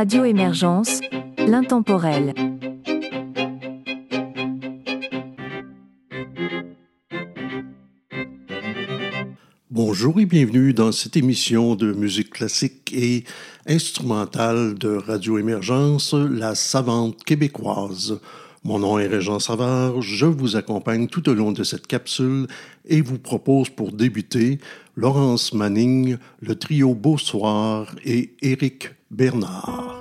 Radio Émergence, l'intemporel. Bonjour et bienvenue dans cette émission de musique classique et instrumentale de Radio Émergence, la savante québécoise. Mon nom est Régent Savard, je vous accompagne tout au long de cette capsule et vous propose pour débuter Laurence Manning, le trio Beau Soir et Éric Bernard.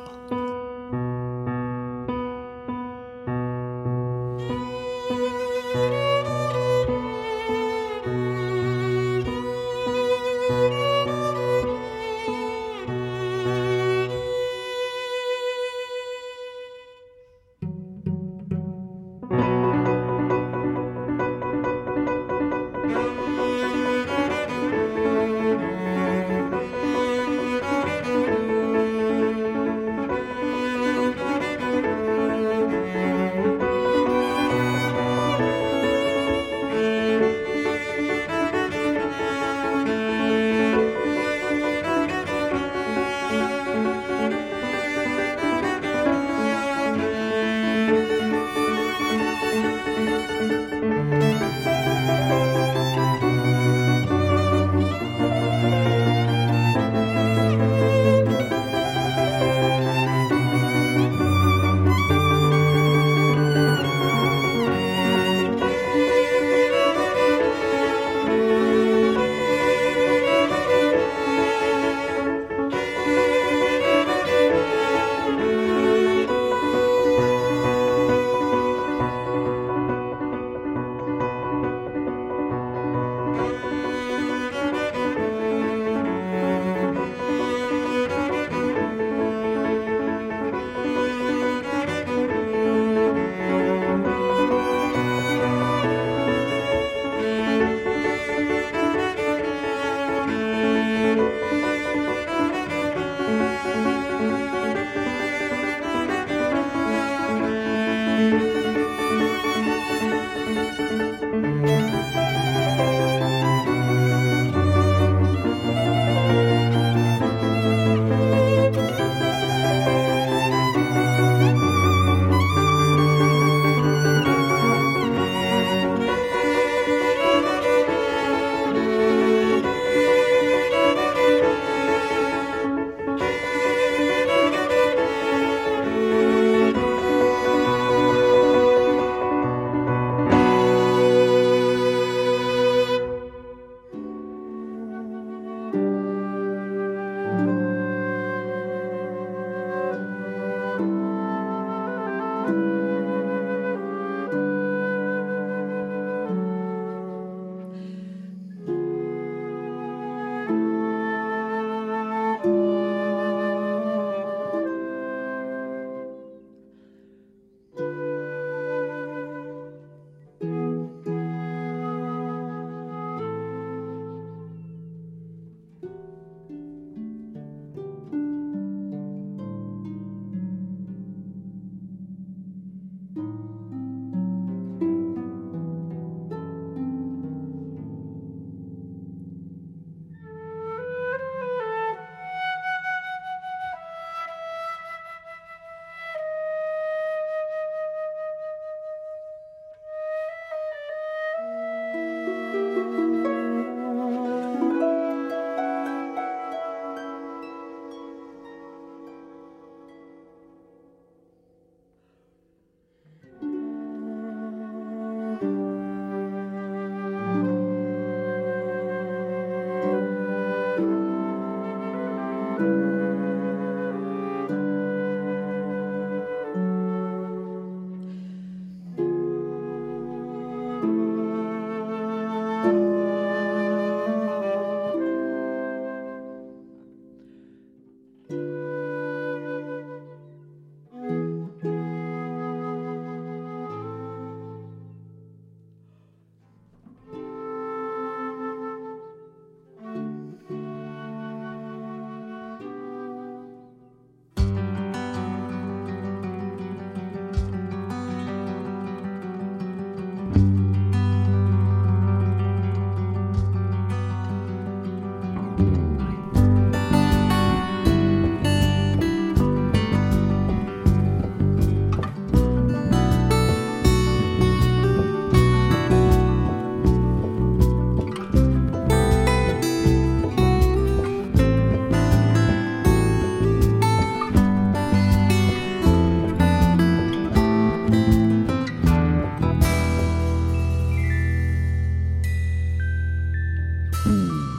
Hmm.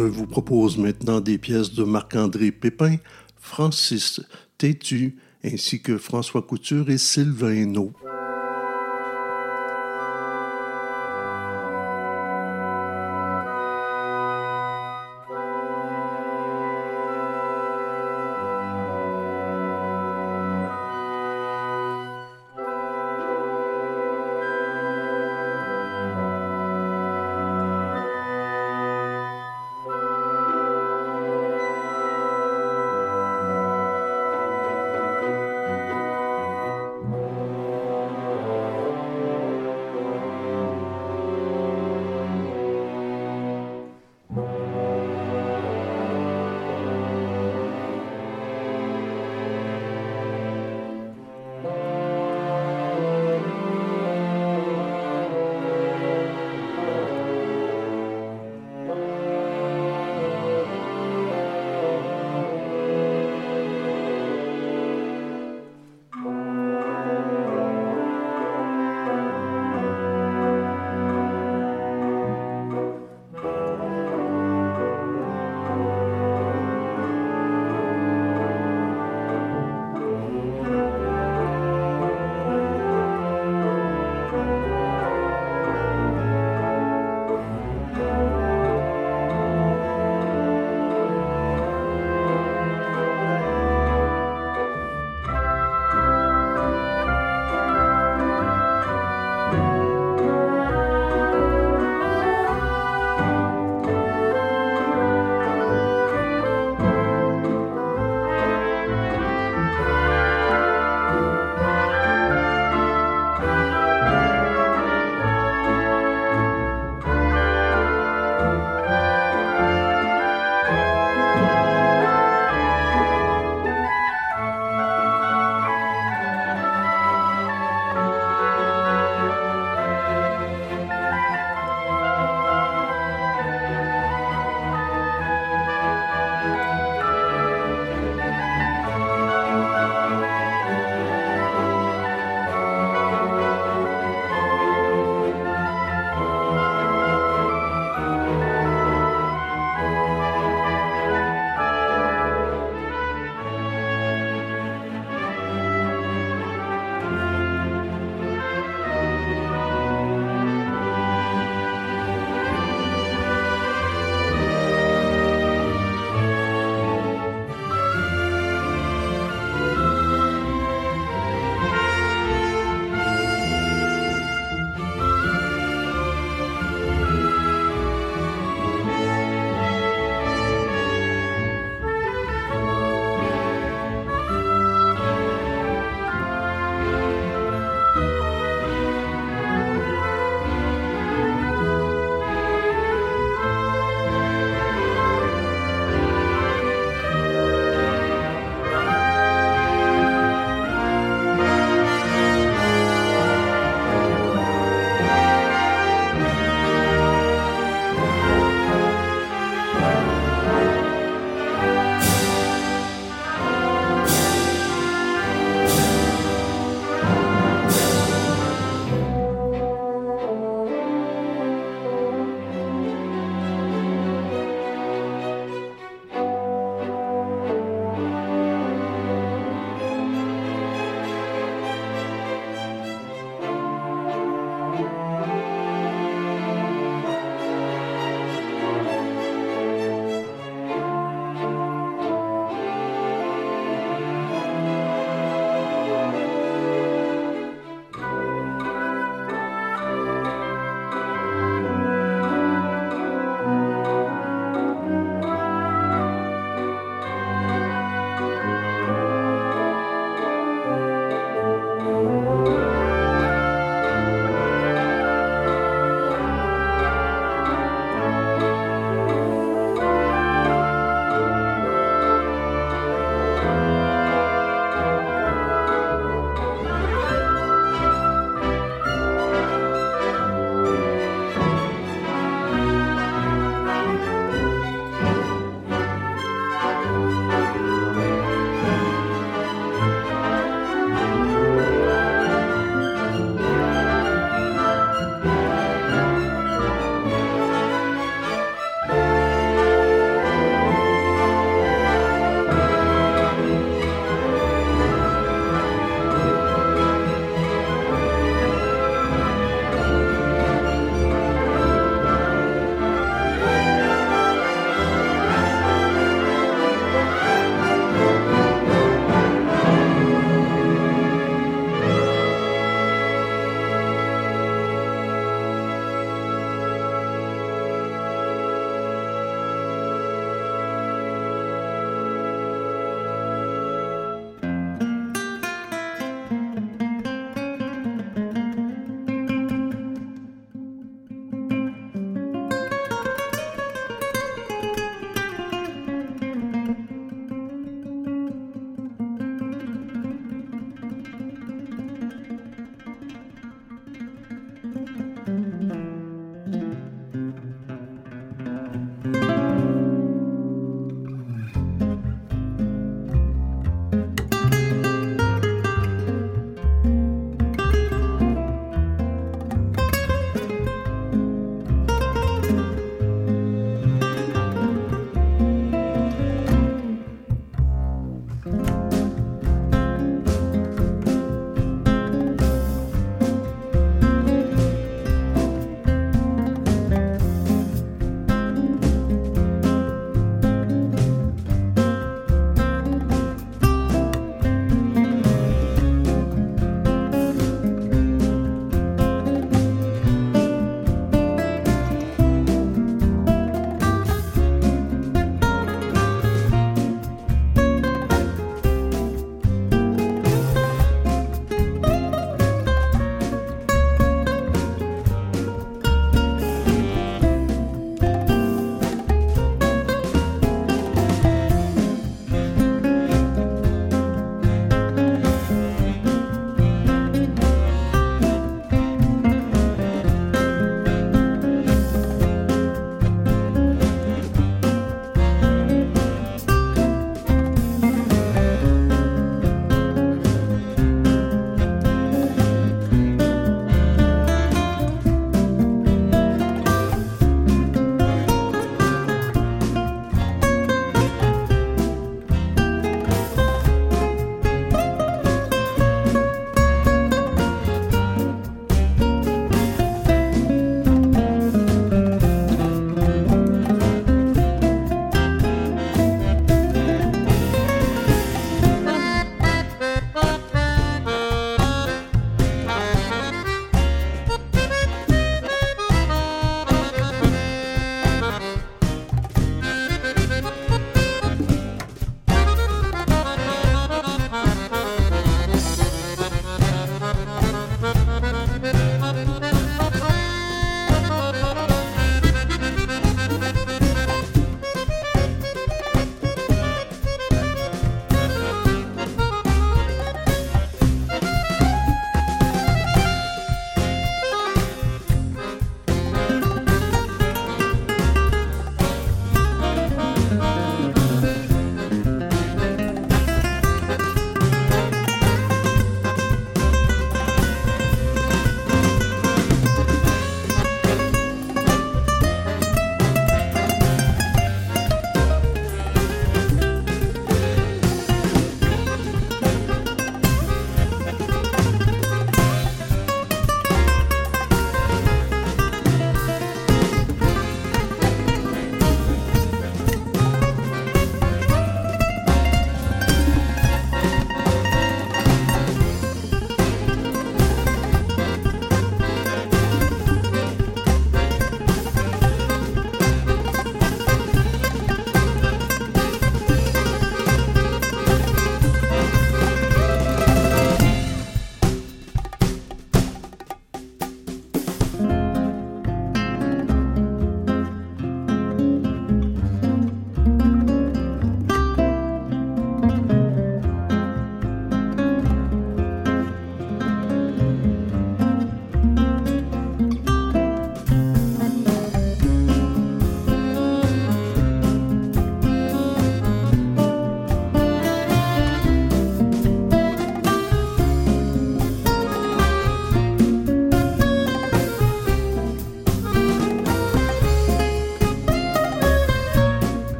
Je vous propose maintenant des pièces de Marc-André Pépin, Francis Tétu, ainsi que François Couture et Sylvain Hainaut.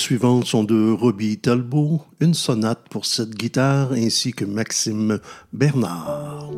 Suivantes sont de Robbie Talbot, une sonate pour cette guitare ainsi que Maxime Bernard.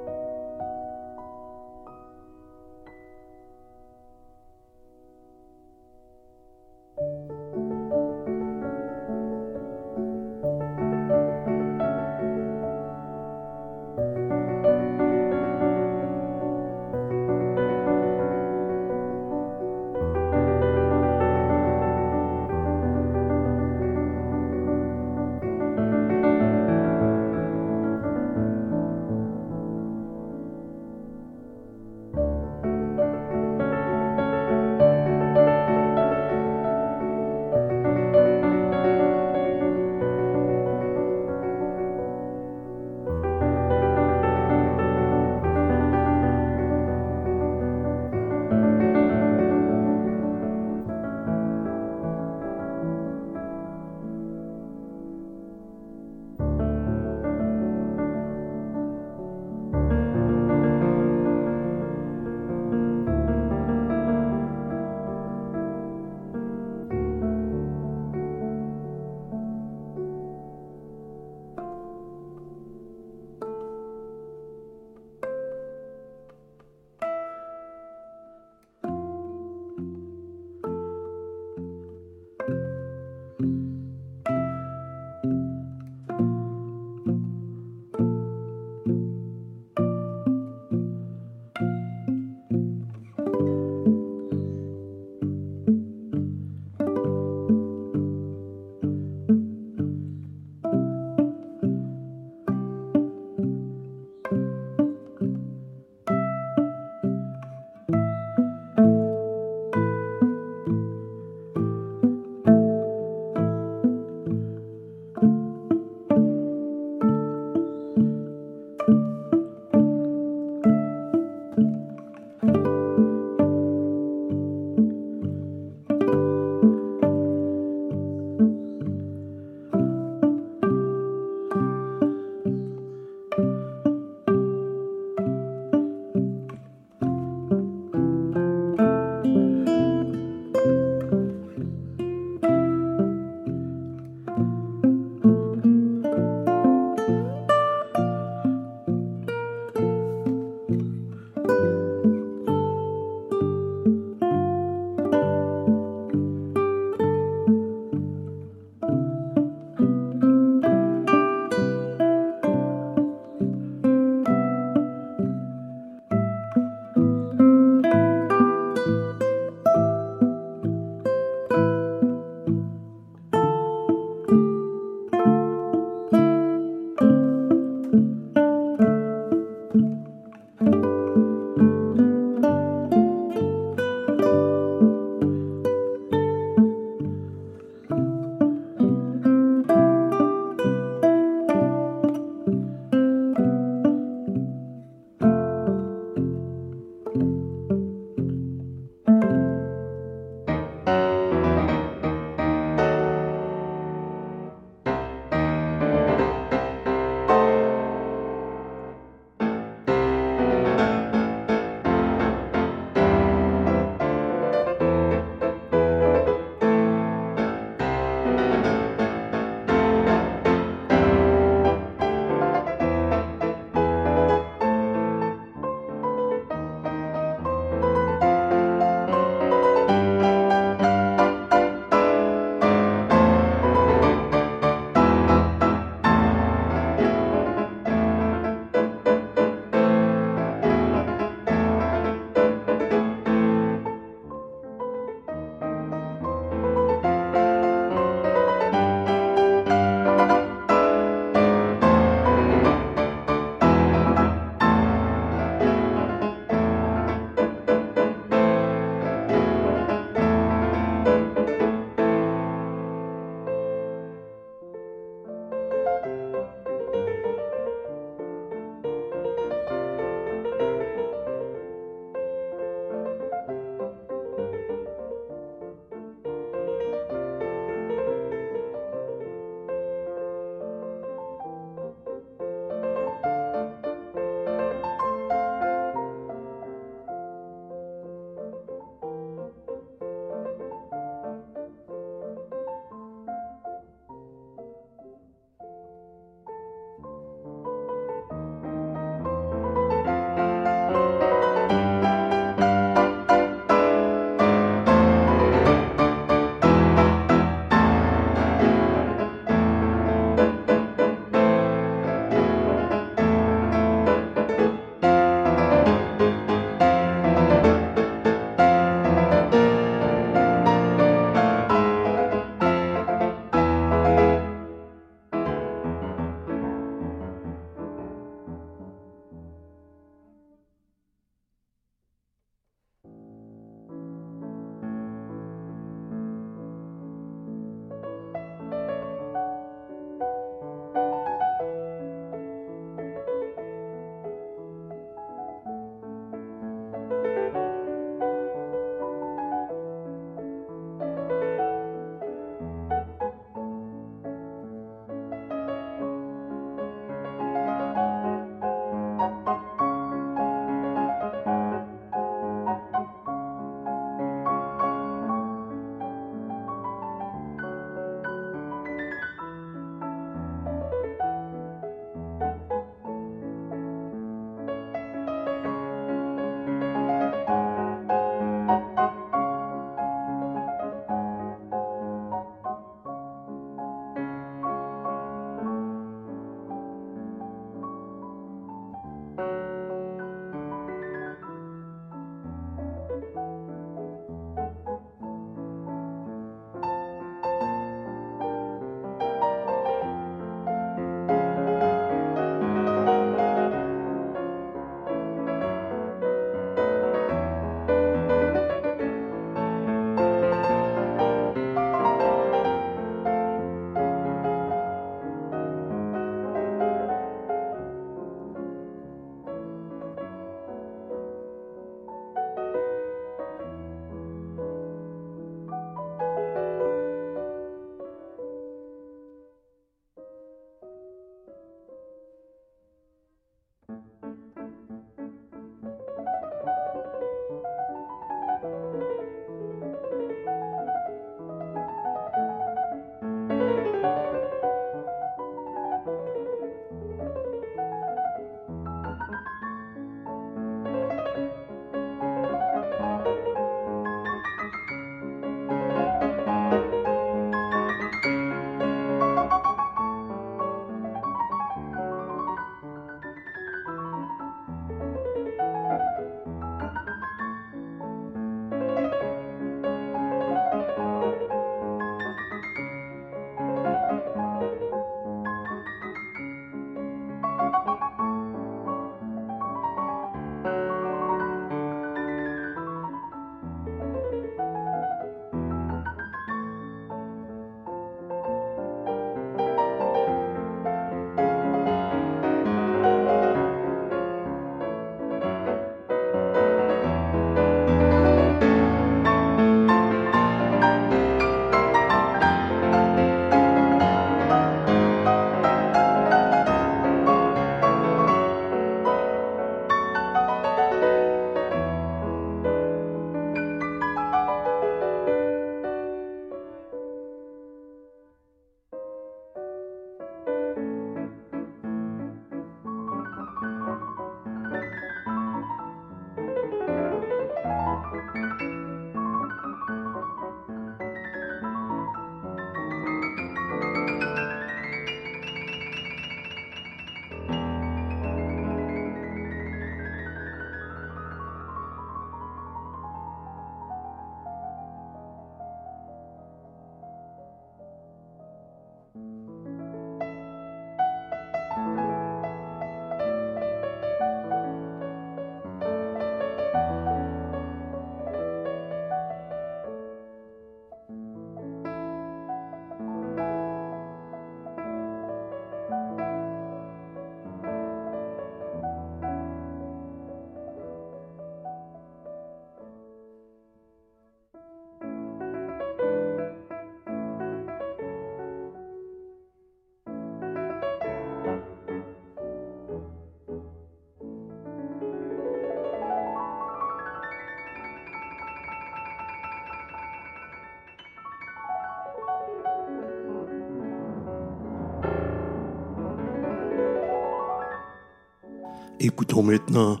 Écoutons maintenant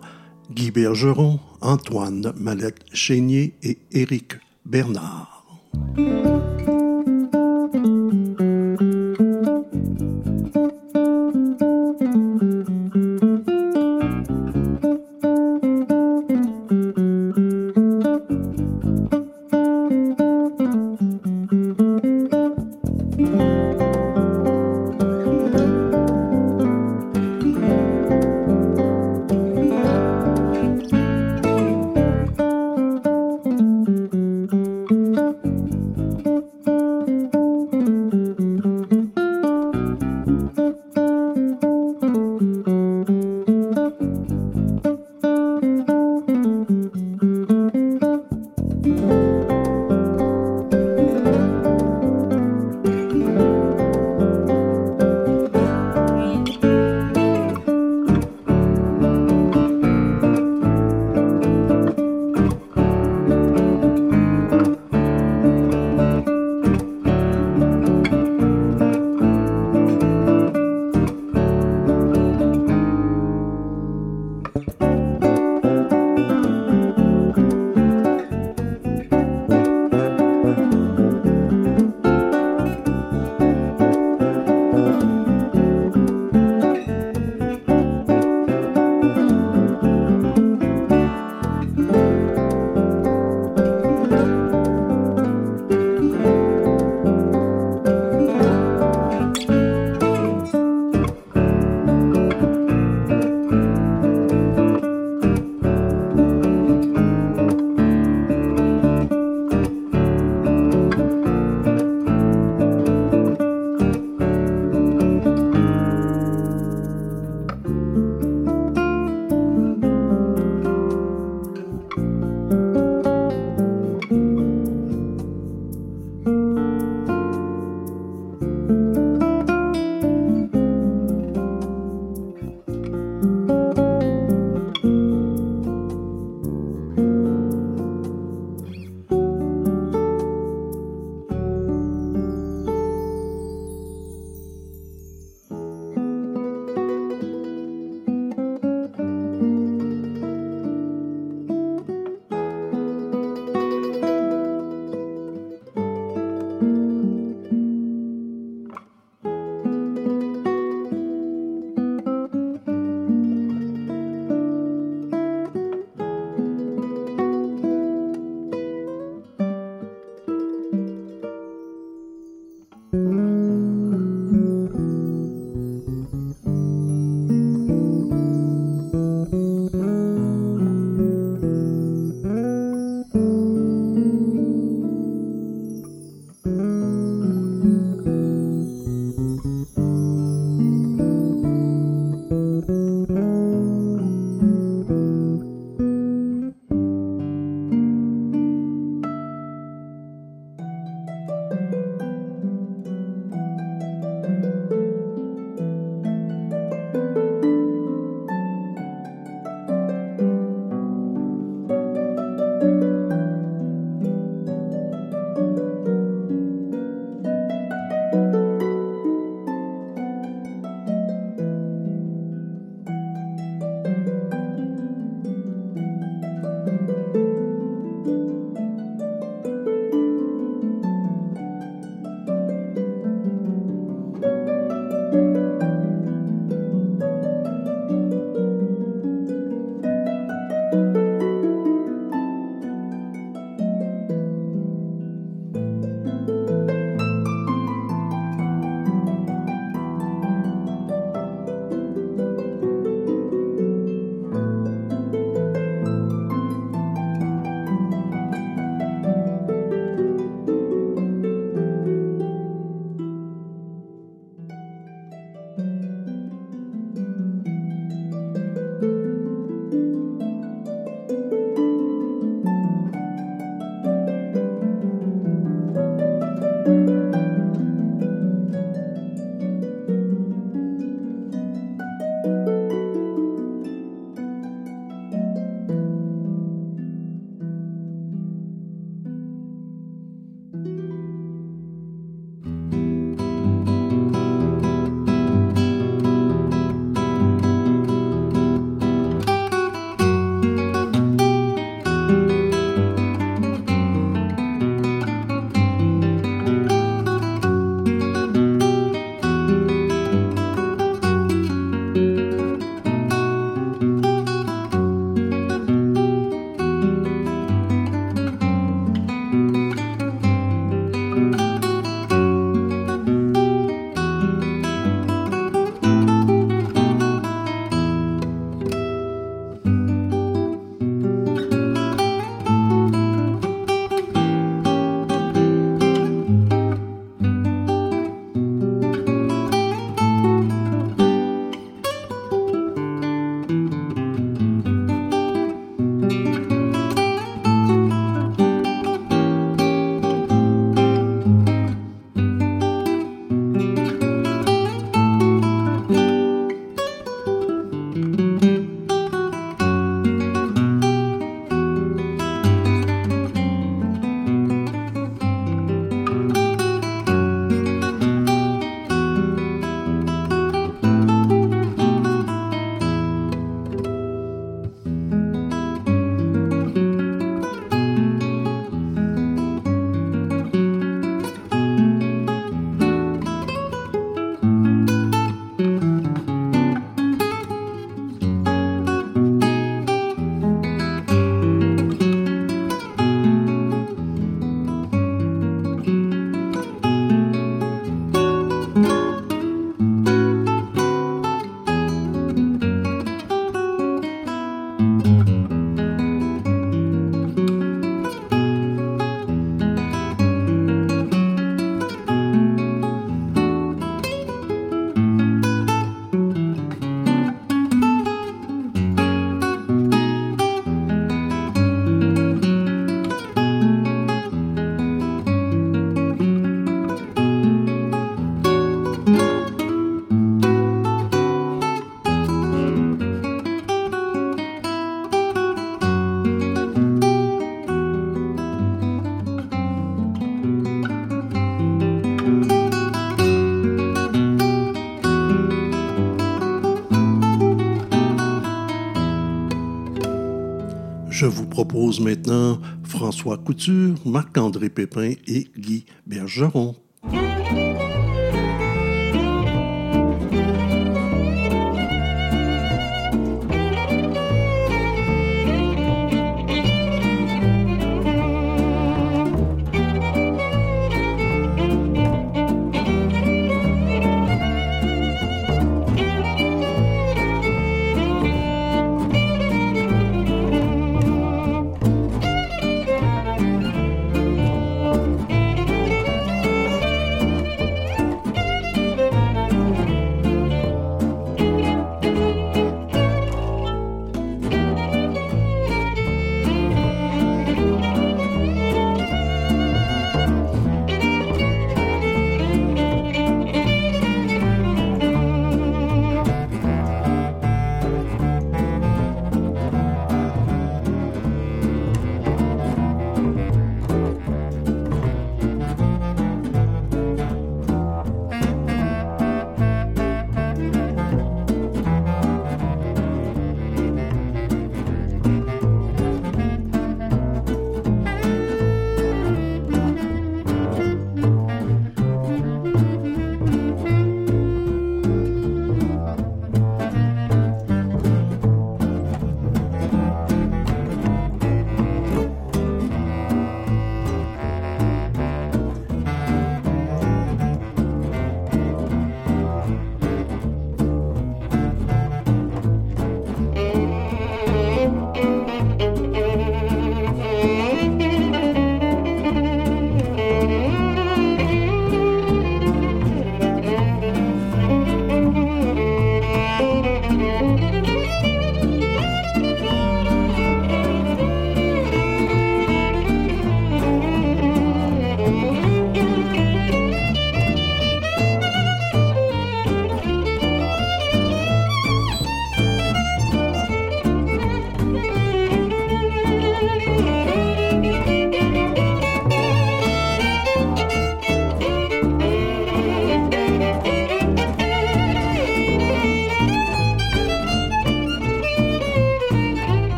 Guy Bergeron, Antoine Mallette-Chénier et Éric Bernard. Propose maintenant François Couture, Marc-André Pépin et Guy Bergeron.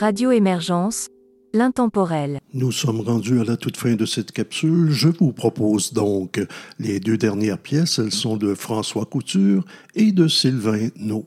Radio Émergence, l'intemporel. Nous sommes rendus à la toute fin de cette capsule. Je vous propose donc les deux dernières pièces. Elles sont de François Couture et de Sylvain No.